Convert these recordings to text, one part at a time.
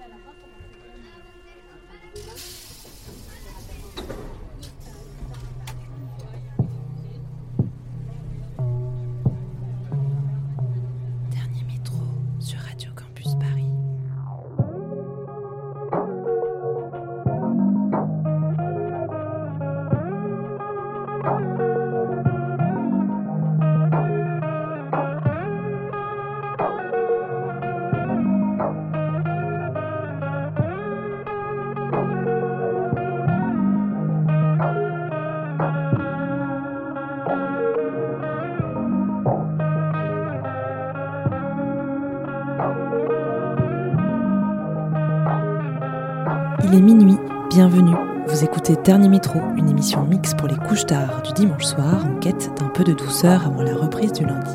Gracias. Écoutez Dernier Métro, une émission mix pour les couches tard du dimanche soir en quête d'un peu de douceur avant la reprise du lundi.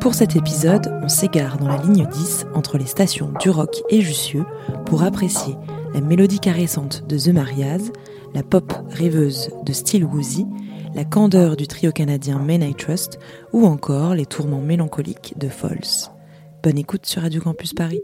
Pour cet épisode, on s'égare dans la ligne 10 entre les stations Duroc et Jussieu pour apprécier la mélodie caressante de The Marias, la pop rêveuse de Steel Woozy, la candeur du trio canadien Men I Trust ou encore les tourments mélancoliques de Falls. Bonne écoute sur Radio Campus Paris.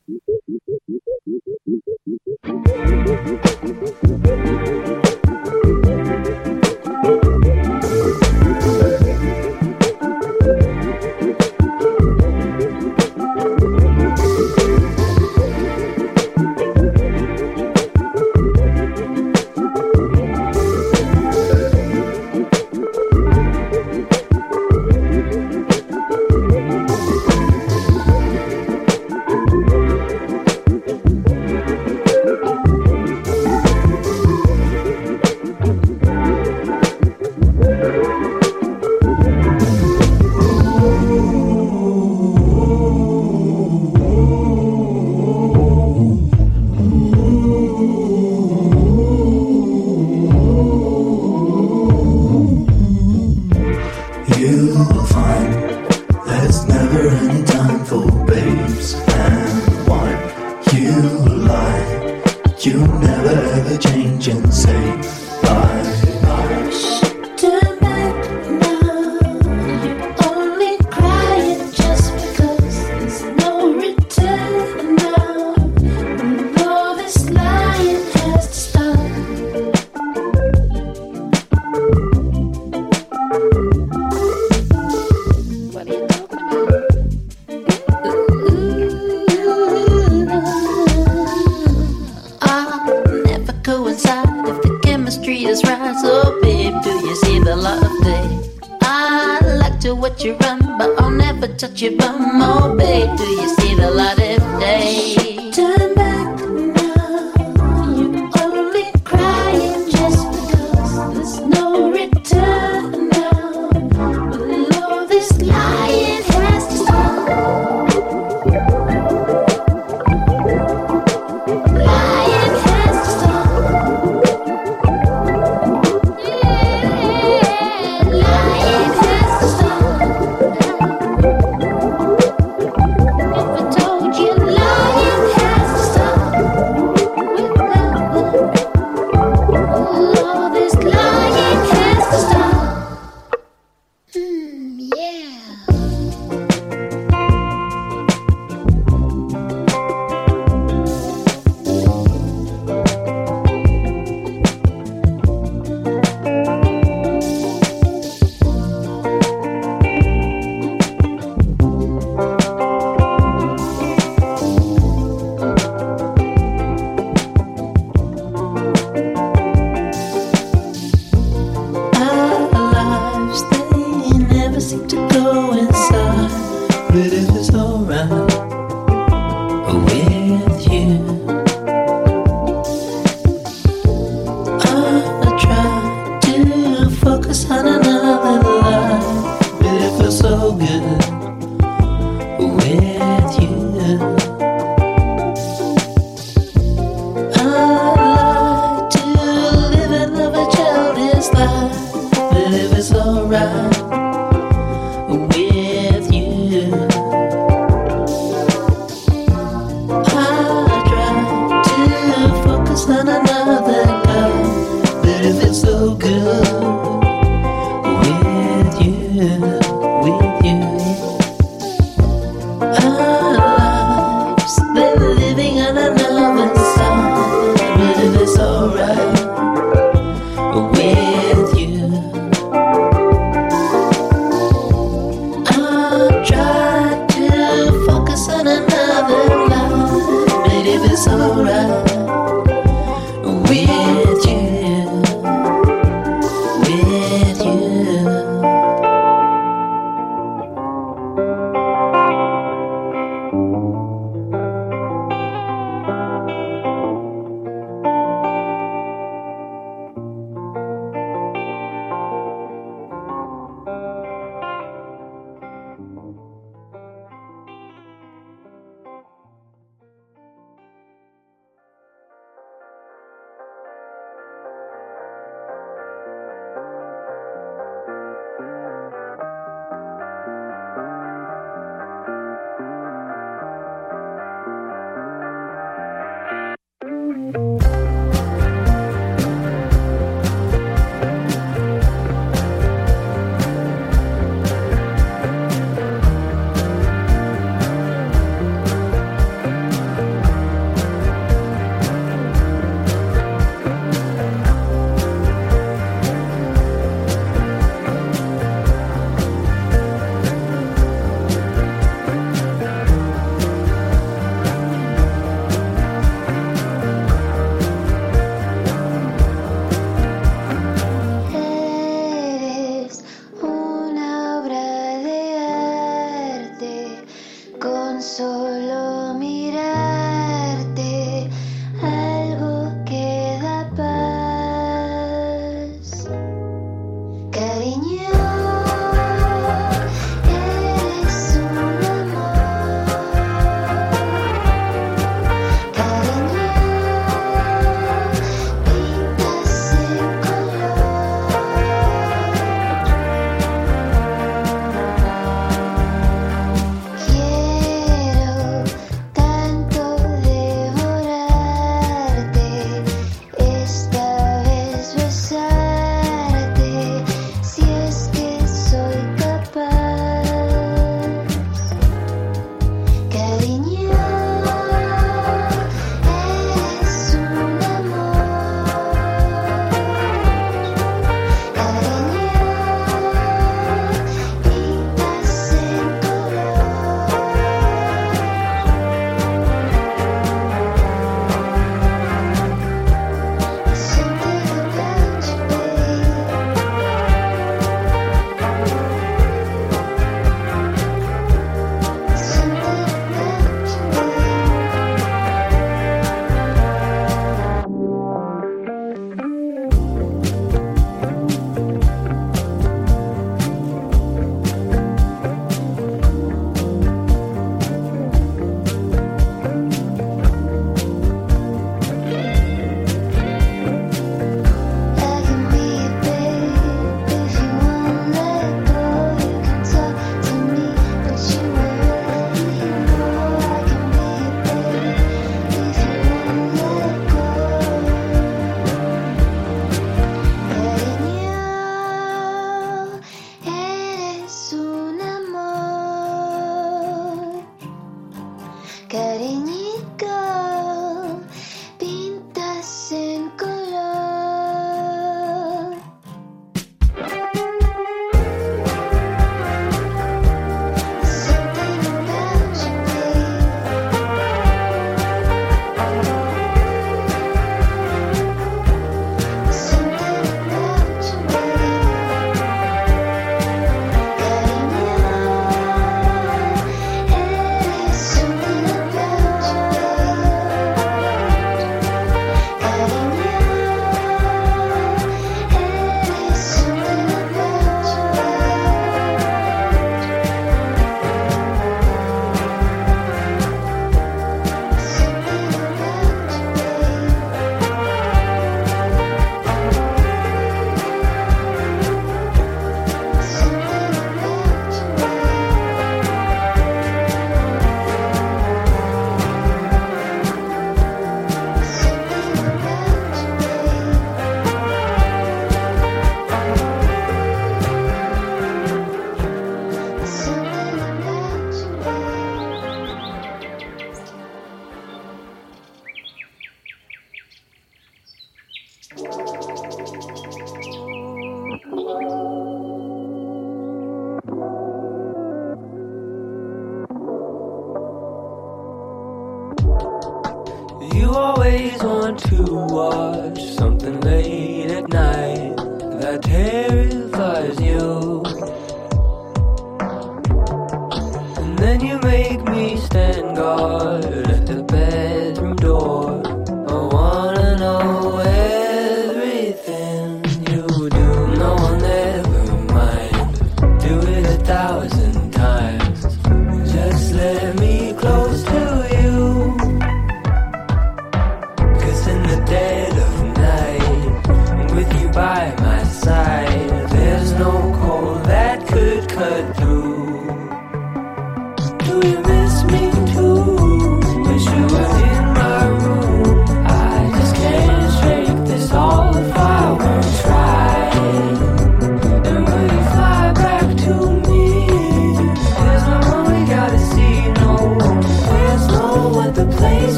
side.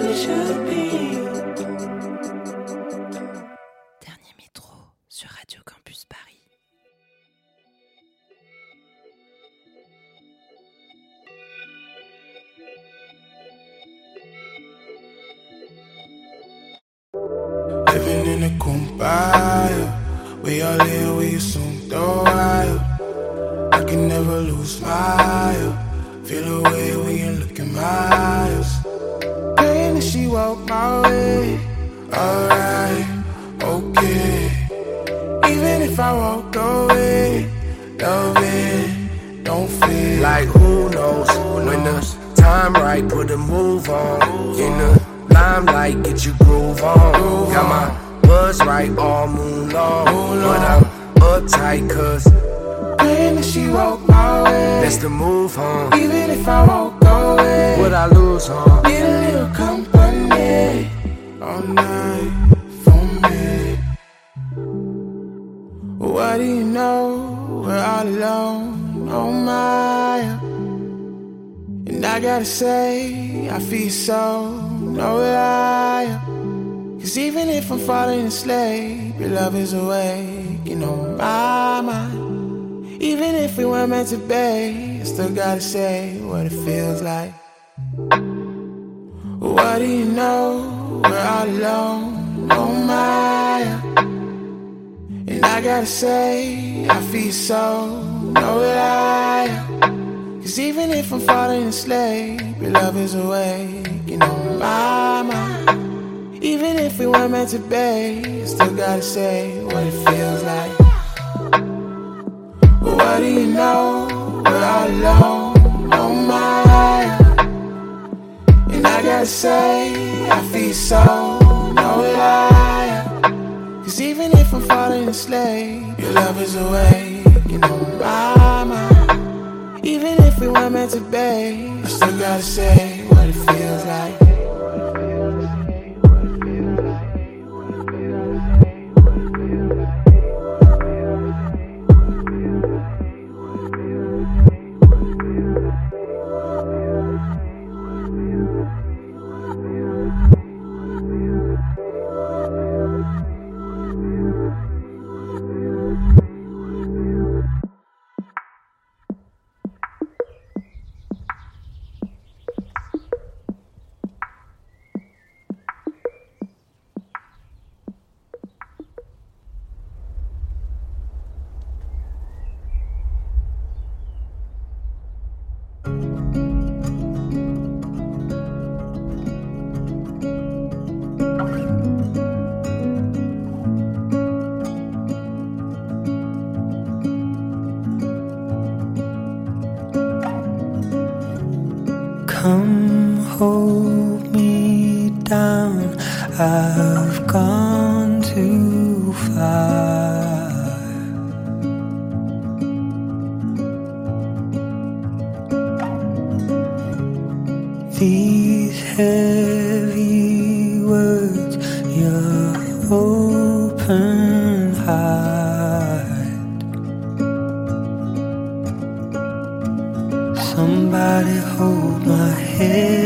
we should gotta say what it feels like. What do you know? We're all alone, no my. And I gotta say, I feel so, no liar. Cause even if I'm falling asleep, your love is awake, you know, mama. Even if we weren't meant to be, still gotta say what it feels like. What do you know? all alone on my. And I gotta say, I feel so, no lie. Cause even if I'm falling asleep, your love is awake, you know, my mind. Even if we weren't meant to be, I still gotta say what it feels like. these heavy words, your open heart. Somebody hold my head.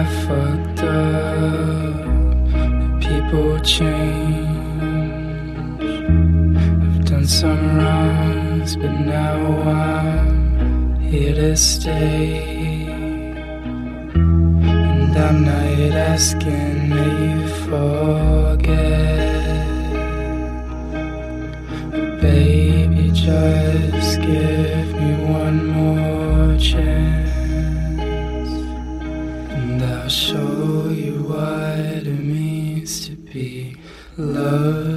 I fucked up. People change. I've done some wrongs, but now I'm here to stay. And I'm not asking that you forget. But baby, just give me one more chance. love.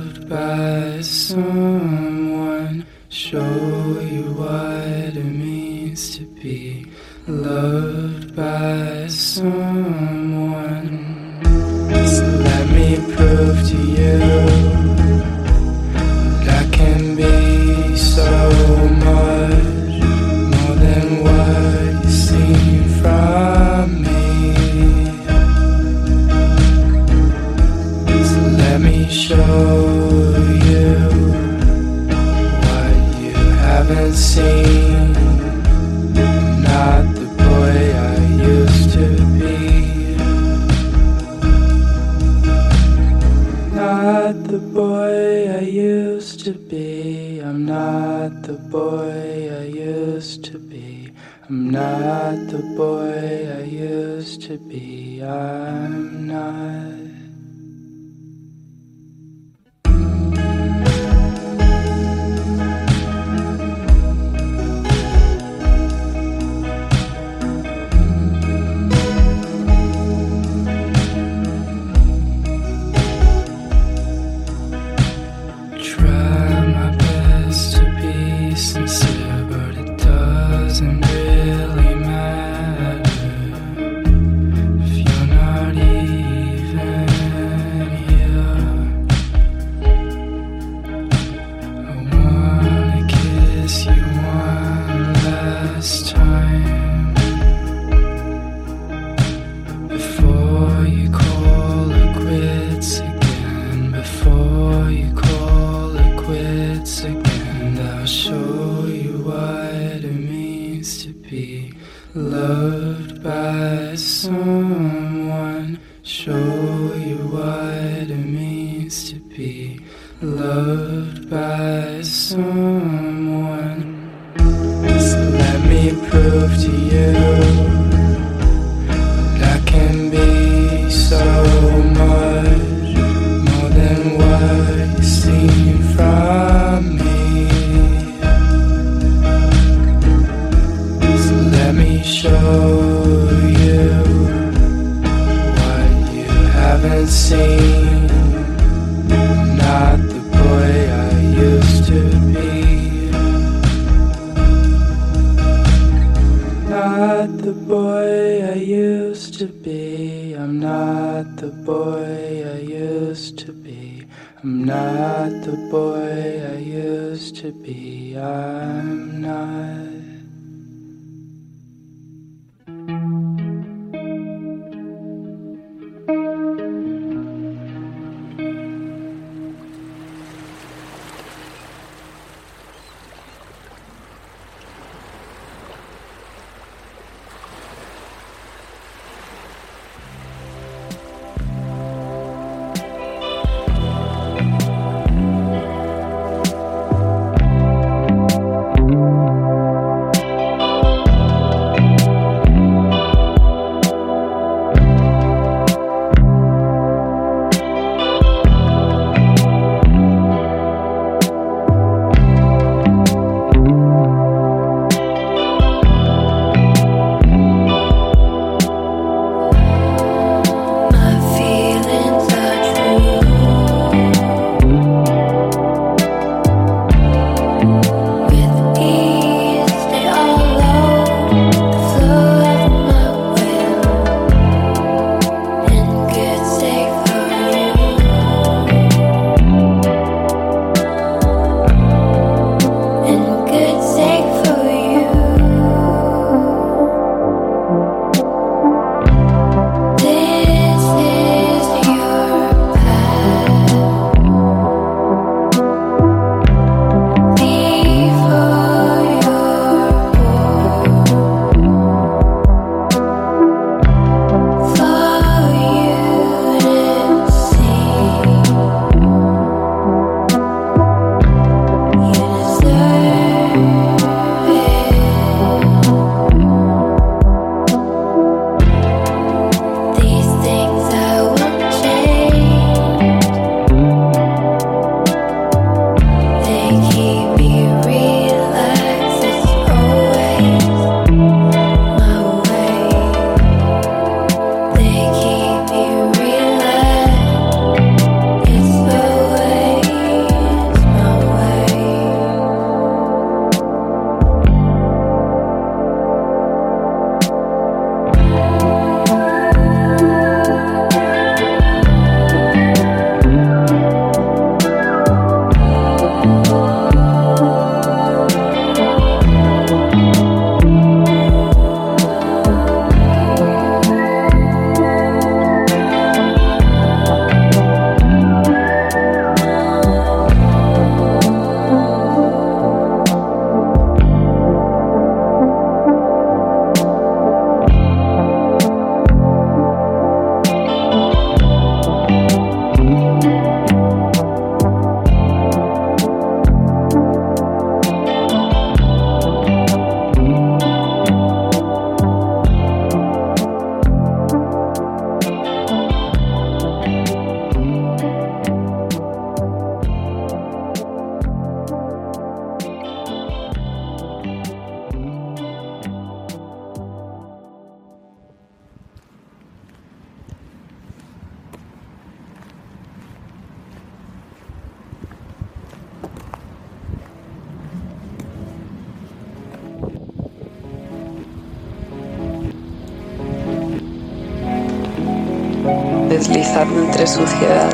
Suciedad,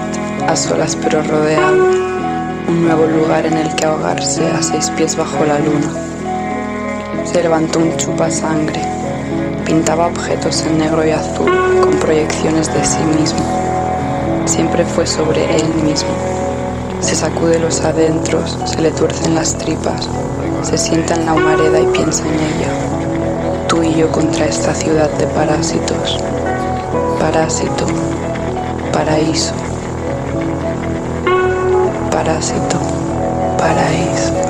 a solas pero rodeado, un nuevo lugar en el que ahogarse a seis pies bajo la luna. Se levantó un chupasangre, pintaba objetos en negro y azul con proyecciones de sí mismo. Siempre fue sobre él mismo. Se sacude los adentros, se le tuercen las tripas, se sienta en la humareda y piensa en ella. Tú y yo contra esta ciudad de parásitos. Parásito, paraíso. Parásito, paraíso.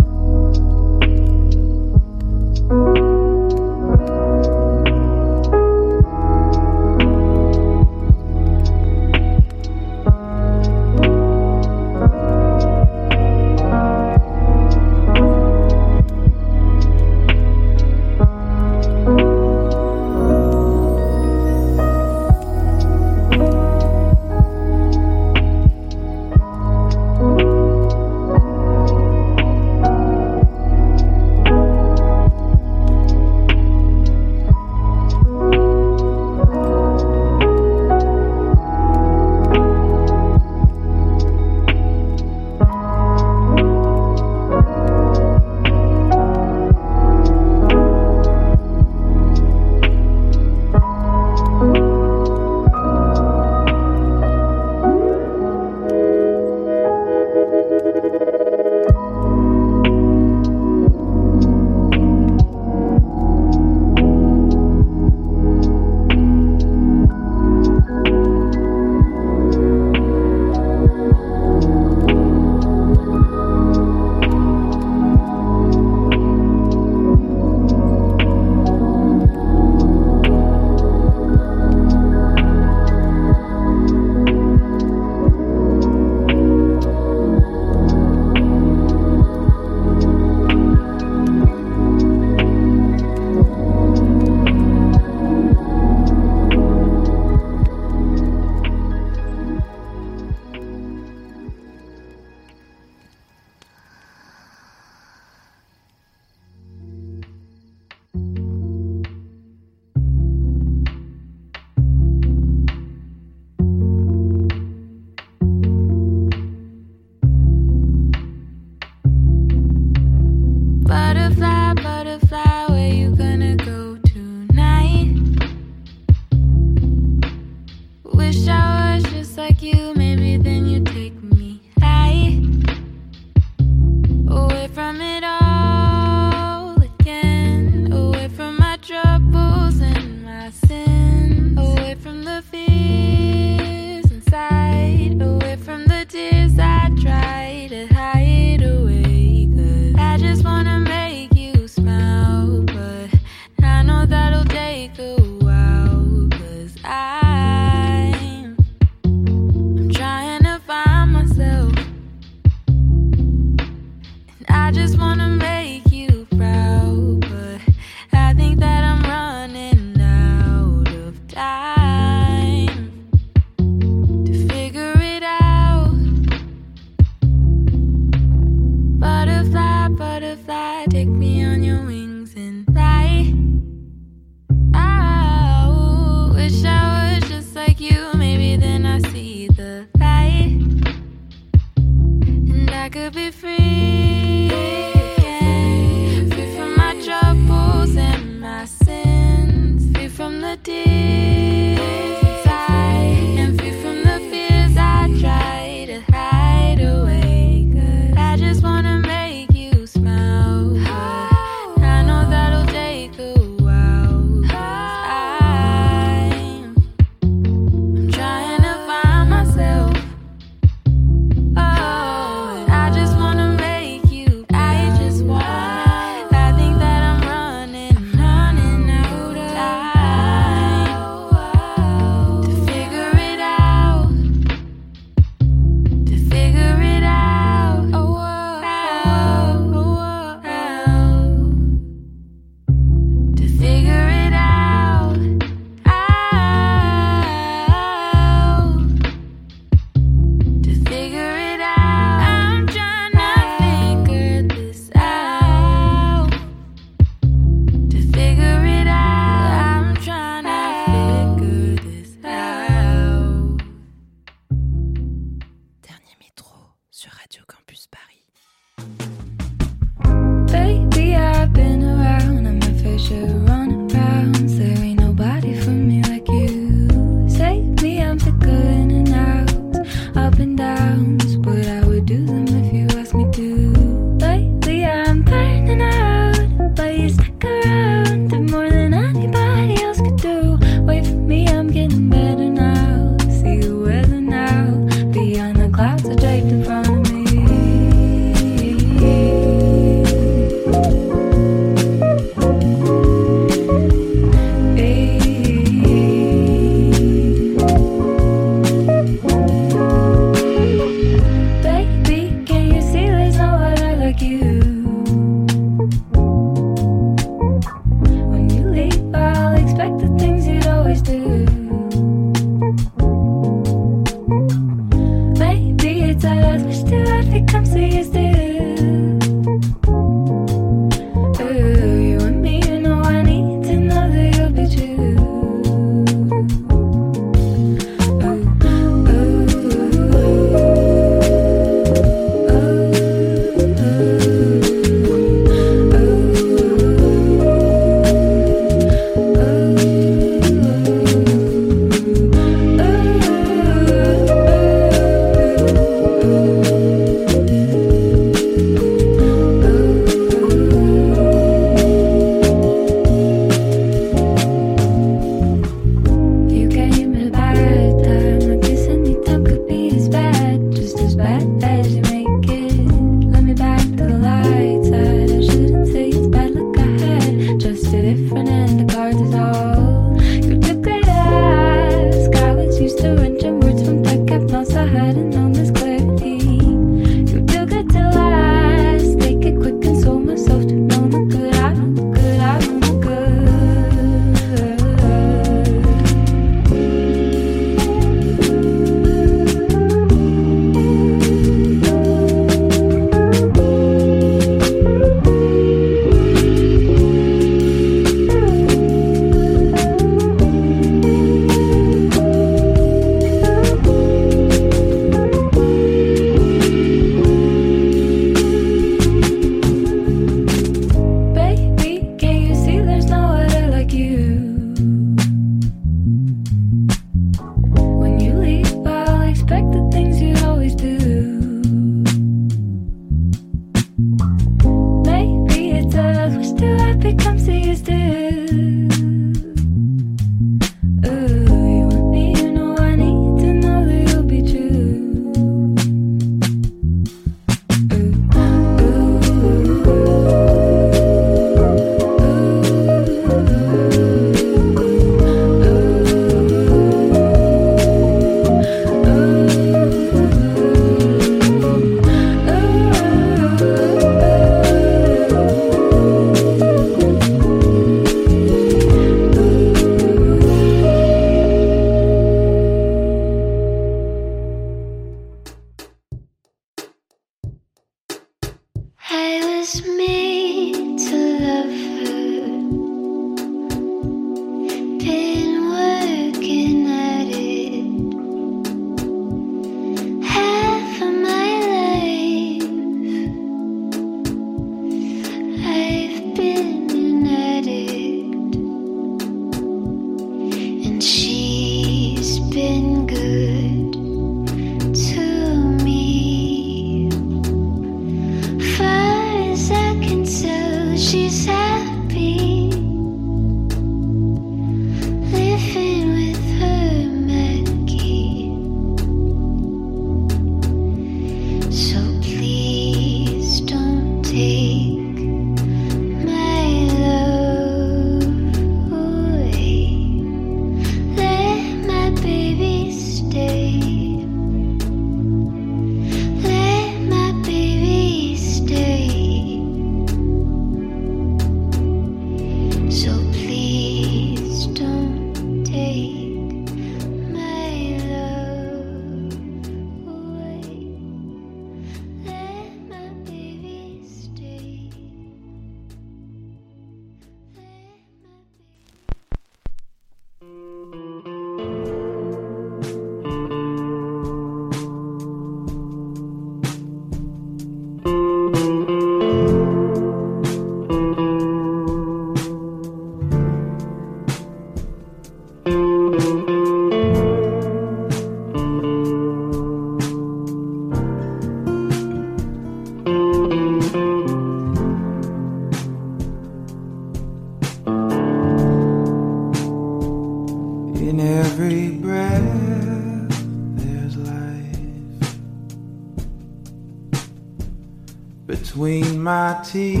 teeth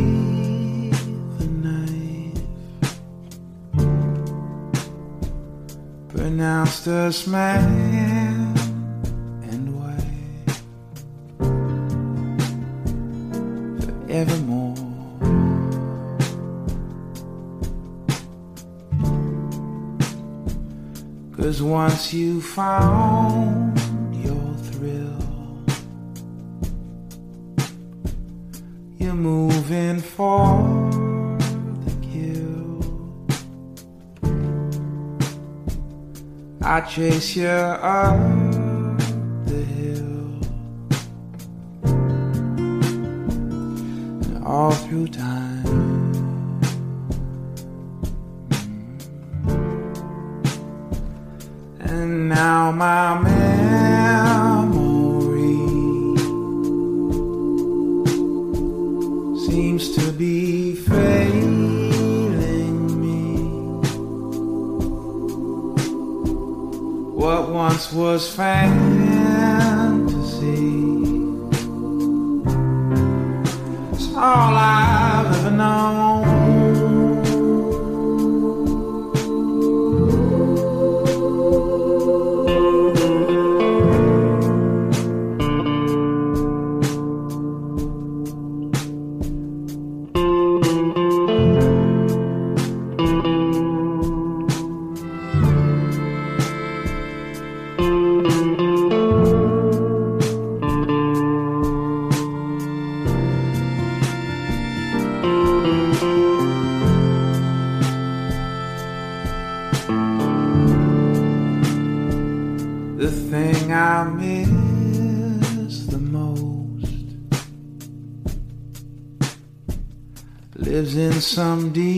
a knife, pronounced us man and wife forevermore. Cause once you found I chase you up. some D.